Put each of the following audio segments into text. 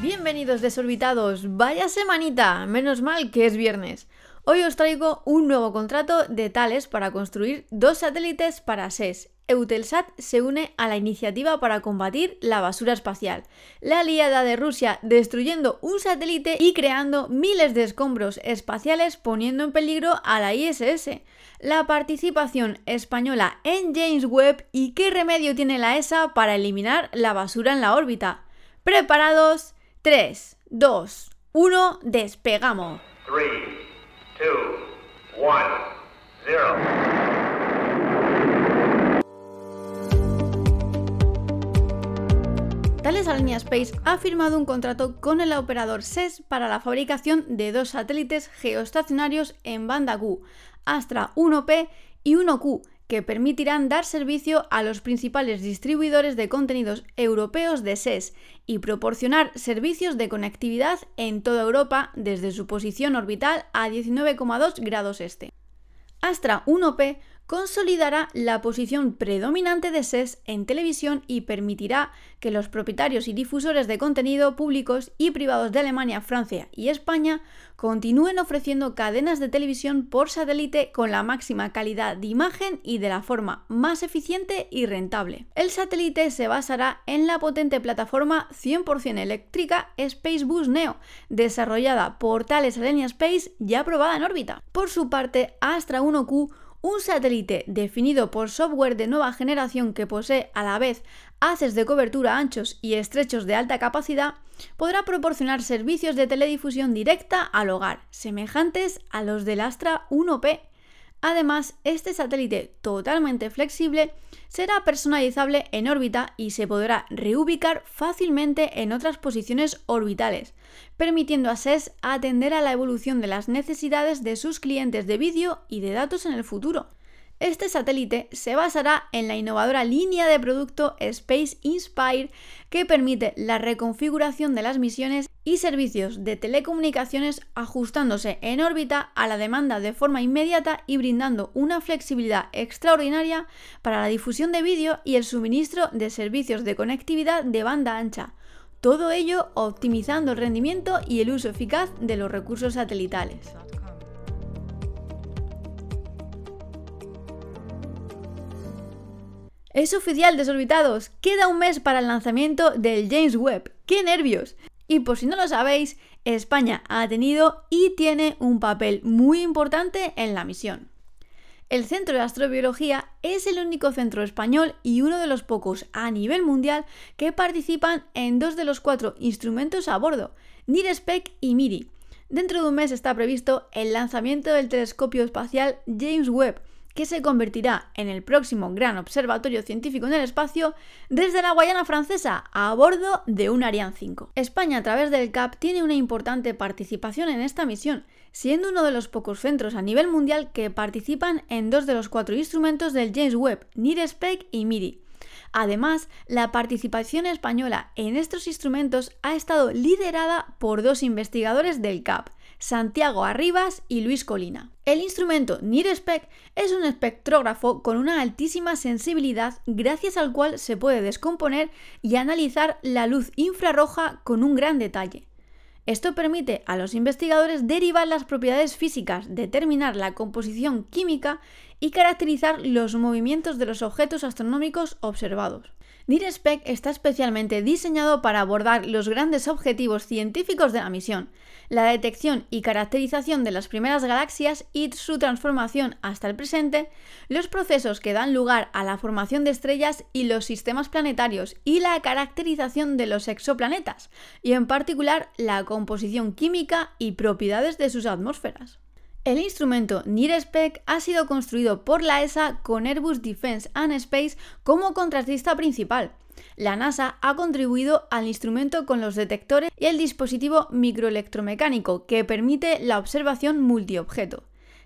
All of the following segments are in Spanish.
Bienvenidos desorbitados, vaya semanita, menos mal que es viernes. Hoy os traigo un nuevo contrato de Tales para construir dos satélites para SES. Eutelsat se une a la iniciativa para combatir la basura espacial. La aliada de Rusia destruyendo un satélite y creando miles de escombros espaciales poniendo en peligro a la ISS. La participación española en James Webb y qué remedio tiene la ESA para eliminar la basura en la órbita. ¿Preparados? 3, 2, 1, despegamos. 3, 2, 1, 0. Thales Alenia Space ha firmado un contrato con el operador SES para la fabricación de dos satélites geoestacionarios en banda Q, Astra 1P y 1Q, que permitirán dar servicio a los principales distribuidores de contenidos europeos de SES y proporcionar servicios de conectividad en toda Europa desde su posición orbital a 19,2 grados este. Astra 1P consolidará la posición predominante de SES en televisión y permitirá que los propietarios y difusores de contenido públicos y privados de Alemania, Francia y España continúen ofreciendo cadenas de televisión por satélite con la máxima calidad de imagen y de la forma más eficiente y rentable. El satélite se basará en la potente plataforma 100% eléctrica Spacebus Neo, desarrollada por Thales Alenia Space y aprobada en órbita. Por su parte, Astra 1Q un satélite definido por software de nueva generación que posee a la vez haces de cobertura anchos y estrechos de alta capacidad, podrá proporcionar servicios de teledifusión directa al hogar, semejantes a los del Astra 1P Además, este satélite totalmente flexible será personalizable en órbita y se podrá reubicar fácilmente en otras posiciones orbitales, permitiendo a SES atender a la evolución de las necesidades de sus clientes de vídeo y de datos en el futuro. Este satélite se basará en la innovadora línea de producto Space Inspire que permite la reconfiguración de las misiones y servicios de telecomunicaciones ajustándose en órbita a la demanda de forma inmediata y brindando una flexibilidad extraordinaria para la difusión de vídeo y el suministro de servicios de conectividad de banda ancha. Todo ello optimizando el rendimiento y el uso eficaz de los recursos satelitales. Es oficial, desorbitados. Queda un mes para el lanzamiento del James Webb. ¡Qué nervios! Y por si no lo sabéis, España ha tenido y tiene un papel muy importante en la misión. El Centro de Astrobiología es el único centro español y uno de los pocos a nivel mundial que participan en dos de los cuatro instrumentos a bordo, NIRSPEC y MIRI. Dentro de un mes está previsto el lanzamiento del telescopio espacial James Webb, que se convertirá en el próximo gran observatorio científico en el espacio desde la Guayana francesa a bordo de un Ariane 5. España a través del CAP tiene una importante participación en esta misión, siendo uno de los pocos centros a nivel mundial que participan en dos de los cuatro instrumentos del James Webb, NIRSPEC y MIRI. Además, la participación española en estos instrumentos ha estado liderada por dos investigadores del CAP, Santiago Arribas y Luis Colina. El instrumento NIRSPEC es un espectrógrafo con una altísima sensibilidad gracias al cual se puede descomponer y analizar la luz infrarroja con un gran detalle. Esto permite a los investigadores derivar las propiedades físicas, determinar la composición química y caracterizar los movimientos de los objetos astronómicos observados. NIRSPEC está especialmente diseñado para abordar los grandes objetivos científicos de la misión, la detección y caracterización de las primeras galaxias y su transformación hasta el presente, los procesos que dan lugar a la formación de estrellas y los sistemas planetarios y la caracterización de los exoplanetas, y en particular la composición química y propiedades de sus atmósferas. El instrumento NIRSPEC ha sido construido por la ESA con Airbus Defence and Space como contratista principal. La NASA ha contribuido al instrumento con los detectores y el dispositivo microelectromecánico que permite la observación multiobjeto.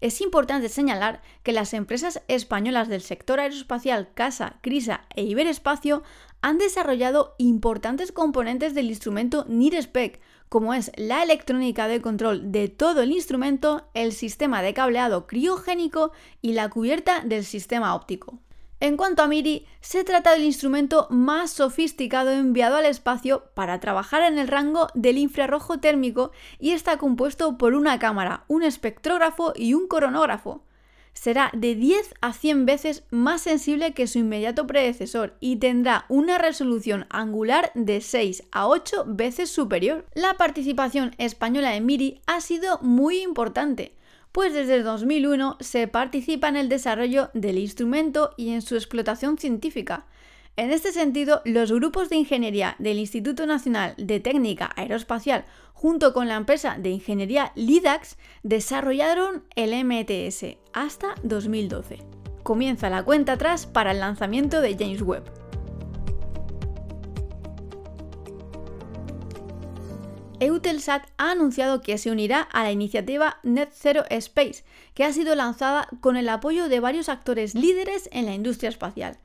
Es importante señalar que las empresas españolas del sector aeroespacial CASA, CRISA e Iberespacio han desarrollado importantes componentes del instrumento NIRSPEC, como es la electrónica de control de todo el instrumento, el sistema de cableado criogénico y la cubierta del sistema óptico. En cuanto a MIRI, se trata del instrumento más sofisticado enviado al espacio para trabajar en el rango del infrarrojo térmico y está compuesto por una cámara, un espectrógrafo y un coronógrafo. Será de 10 a 100 veces más sensible que su inmediato predecesor y tendrá una resolución angular de 6 a 8 veces superior. La participación española en MIRI ha sido muy importante pues desde 2001 se participa en el desarrollo del instrumento y en su explotación científica. En este sentido, los grupos de ingeniería del Instituto Nacional de Técnica Aeroespacial junto con la empresa de ingeniería LIDAX desarrollaron el MTS hasta 2012. Comienza la cuenta atrás para el lanzamiento de James Webb. Eutelsat ha anunciado que se unirá a la iniciativa Net Zero Space, que ha sido lanzada con el apoyo de varios actores líderes en la industria espacial.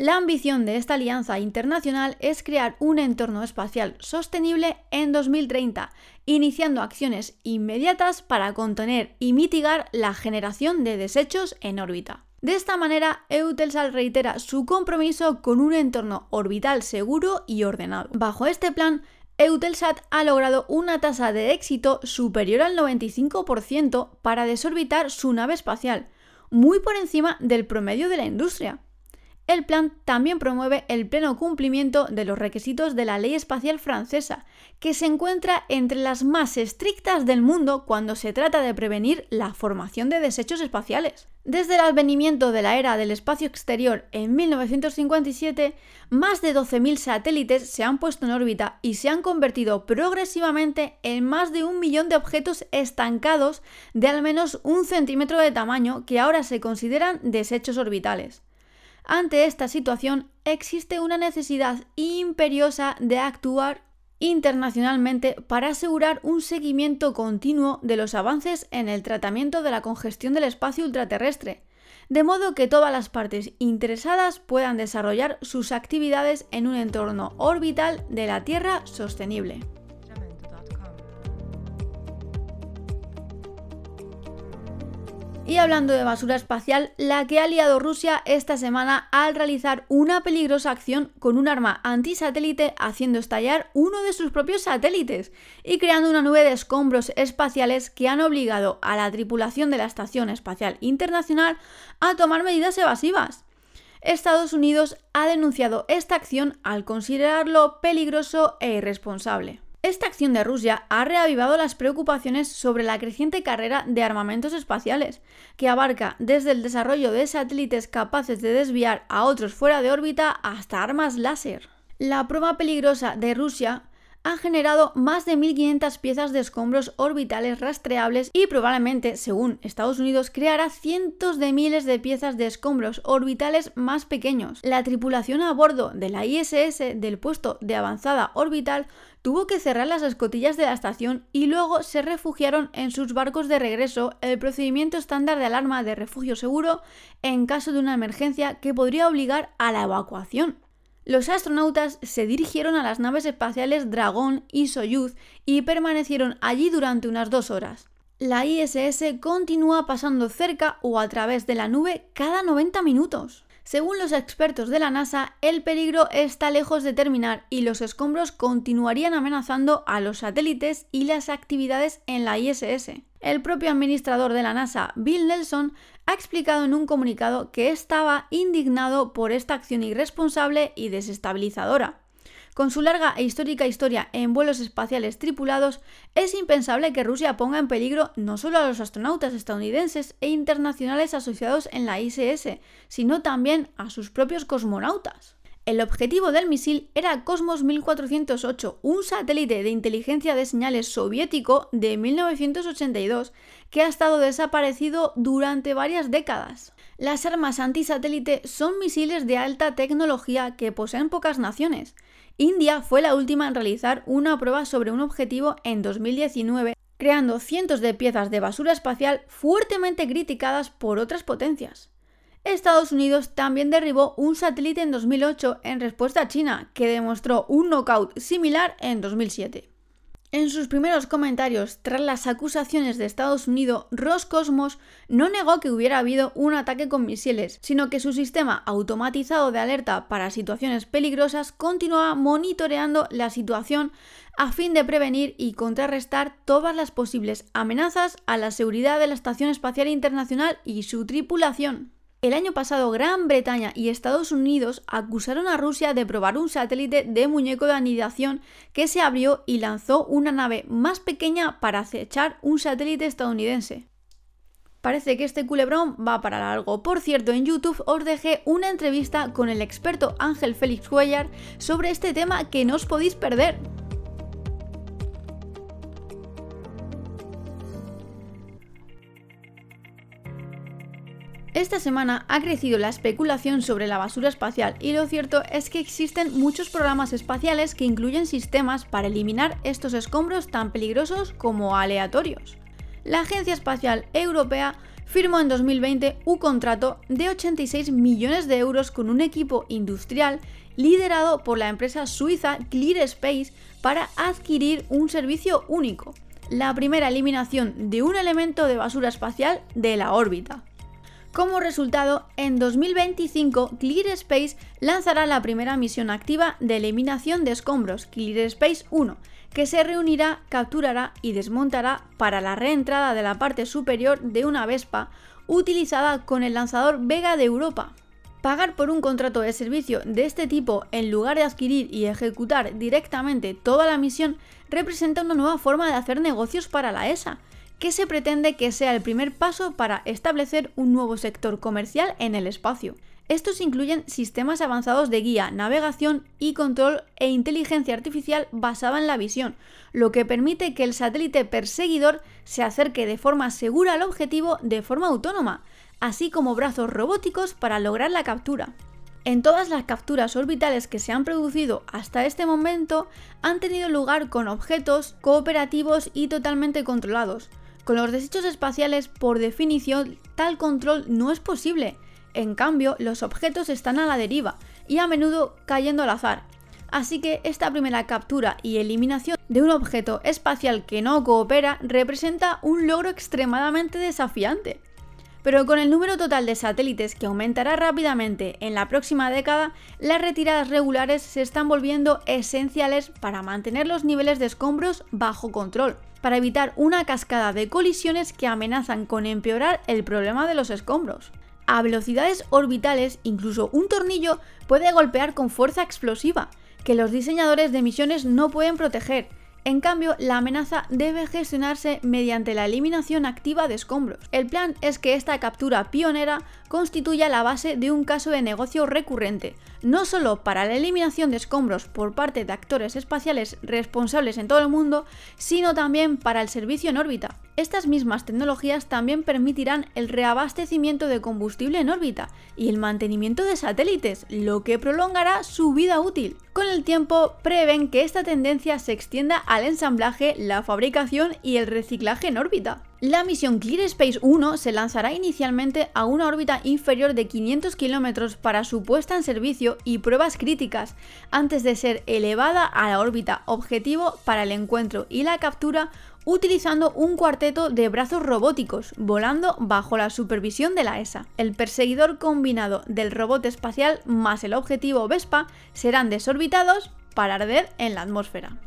La ambición de esta alianza internacional es crear un entorno espacial sostenible en 2030, iniciando acciones inmediatas para contener y mitigar la generación de desechos en órbita. De esta manera, Eutelsat reitera su compromiso con un entorno orbital seguro y ordenado. Bajo este plan, Eutelsat ha logrado una tasa de éxito superior al 95% para desorbitar su nave espacial, muy por encima del promedio de la industria. El plan también promueve el pleno cumplimiento de los requisitos de la ley espacial francesa, que se encuentra entre las más estrictas del mundo cuando se trata de prevenir la formación de desechos espaciales. Desde el advenimiento de la era del espacio exterior en 1957, más de 12.000 satélites se han puesto en órbita y se han convertido progresivamente en más de un millón de objetos estancados de al menos un centímetro de tamaño que ahora se consideran desechos orbitales. Ante esta situación existe una necesidad imperiosa de actuar internacionalmente para asegurar un seguimiento continuo de los avances en el tratamiento de la congestión del espacio ultraterrestre, de modo que todas las partes interesadas puedan desarrollar sus actividades en un entorno orbital de la Tierra sostenible. Y hablando de basura espacial, la que ha liado Rusia esta semana al realizar una peligrosa acción con un arma antisatélite haciendo estallar uno de sus propios satélites y creando una nube de escombros espaciales que han obligado a la tripulación de la Estación Espacial Internacional a tomar medidas evasivas. Estados Unidos ha denunciado esta acción al considerarlo peligroso e irresponsable. Esta acción de Rusia ha reavivado las preocupaciones sobre la creciente carrera de armamentos espaciales, que abarca desde el desarrollo de satélites capaces de desviar a otros fuera de órbita hasta armas láser. La prueba peligrosa de Rusia ha generado más de 1.500 piezas de escombros orbitales rastreables y probablemente, según Estados Unidos, creará cientos de miles de piezas de escombros orbitales más pequeños. La tripulación a bordo de la ISS del puesto de avanzada orbital tuvo que cerrar las escotillas de la estación y luego se refugiaron en sus barcos de regreso el procedimiento estándar de alarma de refugio seguro en caso de una emergencia que podría obligar a la evacuación. Los astronautas se dirigieron a las naves espaciales Dragón y Soyuz y permanecieron allí durante unas dos horas. La ISS continúa pasando cerca o a través de la nube cada 90 minutos. Según los expertos de la NASA, el peligro está lejos de terminar y los escombros continuarían amenazando a los satélites y las actividades en la ISS. El propio administrador de la NASA, Bill Nelson, ha explicado en un comunicado que estaba indignado por esta acción irresponsable y desestabilizadora. Con su larga e histórica historia en vuelos espaciales tripulados, es impensable que Rusia ponga en peligro no solo a los astronautas estadounidenses e internacionales asociados en la ISS, sino también a sus propios cosmonautas. El objetivo del misil era Cosmos 1408, un satélite de inteligencia de señales soviético de 1982 que ha estado desaparecido durante varias décadas. Las armas antisatélite son misiles de alta tecnología que poseen pocas naciones. India fue la última en realizar una prueba sobre un objetivo en 2019, creando cientos de piezas de basura espacial fuertemente criticadas por otras potencias. Estados Unidos también derribó un satélite en 2008 en respuesta a China, que demostró un knockout similar en 2007. En sus primeros comentarios tras las acusaciones de Estados Unidos, Roscosmos no negó que hubiera habido un ataque con misiles, sino que su sistema automatizado de alerta para situaciones peligrosas continuaba monitoreando la situación a fin de prevenir y contrarrestar todas las posibles amenazas a la seguridad de la Estación Espacial Internacional y su tripulación. El año pasado Gran Bretaña y Estados Unidos acusaron a Rusia de probar un satélite de muñeco de anidación que se abrió y lanzó una nave más pequeña para acechar un satélite estadounidense. Parece que este culebrón va para largo. Por cierto, en YouTube os dejé una entrevista con el experto Ángel Félix Cuellar sobre este tema que no os podéis perder. Esta semana ha crecido la especulación sobre la basura espacial y lo cierto es que existen muchos programas espaciales que incluyen sistemas para eliminar estos escombros tan peligrosos como aleatorios. La Agencia Espacial Europea firmó en 2020 un contrato de 86 millones de euros con un equipo industrial liderado por la empresa suiza ClearSpace para adquirir un servicio único, la primera eliminación de un elemento de basura espacial de la órbita. Como resultado, en 2025 ClearSpace lanzará la primera misión activa de eliminación de escombros, ClearSpace 1, que se reunirá, capturará y desmontará para la reentrada de la parte superior de una Vespa utilizada con el lanzador Vega de Europa. Pagar por un contrato de servicio de este tipo en lugar de adquirir y ejecutar directamente toda la misión representa una nueva forma de hacer negocios para la ESA, que se pretende que sea el primer paso para establecer un nuevo sector comercial en el espacio. Estos incluyen sistemas avanzados de guía, navegación y control e inteligencia artificial basada en la visión, lo que permite que el satélite perseguidor se acerque de forma segura al objetivo de forma autónoma, así como brazos robóticos para lograr la captura. En todas las capturas orbitales que se han producido hasta este momento han tenido lugar con objetos cooperativos y totalmente controlados, con los desechos espaciales, por definición, tal control no es posible. En cambio, los objetos están a la deriva y a menudo cayendo al azar. Así que esta primera captura y eliminación de un objeto espacial que no coopera representa un logro extremadamente desafiante. Pero con el número total de satélites que aumentará rápidamente en la próxima década, las retiradas regulares se están volviendo esenciales para mantener los niveles de escombros bajo control para evitar una cascada de colisiones que amenazan con empeorar el problema de los escombros. A velocidades orbitales, incluso un tornillo puede golpear con fuerza explosiva, que los diseñadores de misiones no pueden proteger, en cambio, la amenaza debe gestionarse mediante la eliminación activa de escombros. El plan es que esta captura pionera constituya la base de un caso de negocio recurrente, no solo para la eliminación de escombros por parte de actores espaciales responsables en todo el mundo, sino también para el servicio en órbita. Estas mismas tecnologías también permitirán el reabastecimiento de combustible en órbita y el mantenimiento de satélites, lo que prolongará su vida útil. Con el tiempo, prevén que esta tendencia se extienda al ensamblaje, la fabricación y el reciclaje en órbita. La misión Clear Space 1 se lanzará inicialmente a una órbita inferior de 500 kilómetros para su puesta en servicio y pruebas críticas, antes de ser elevada a la órbita objetivo para el encuentro y la captura utilizando un cuarteto de brazos robóticos, volando bajo la supervisión de la ESA. El perseguidor combinado del robot espacial más el objetivo Vespa serán desorbitados para arder en la atmósfera.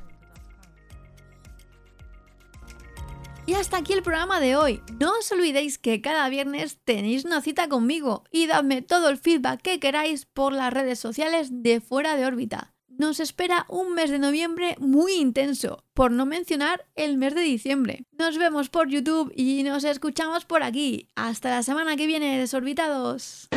Y hasta aquí el programa de hoy. No os olvidéis que cada viernes tenéis una cita conmigo y dadme todo el feedback que queráis por las redes sociales de fuera de órbita. Nos espera un mes de noviembre muy intenso, por no mencionar el mes de diciembre. Nos vemos por YouTube y nos escuchamos por aquí. Hasta la semana que viene, desorbitados.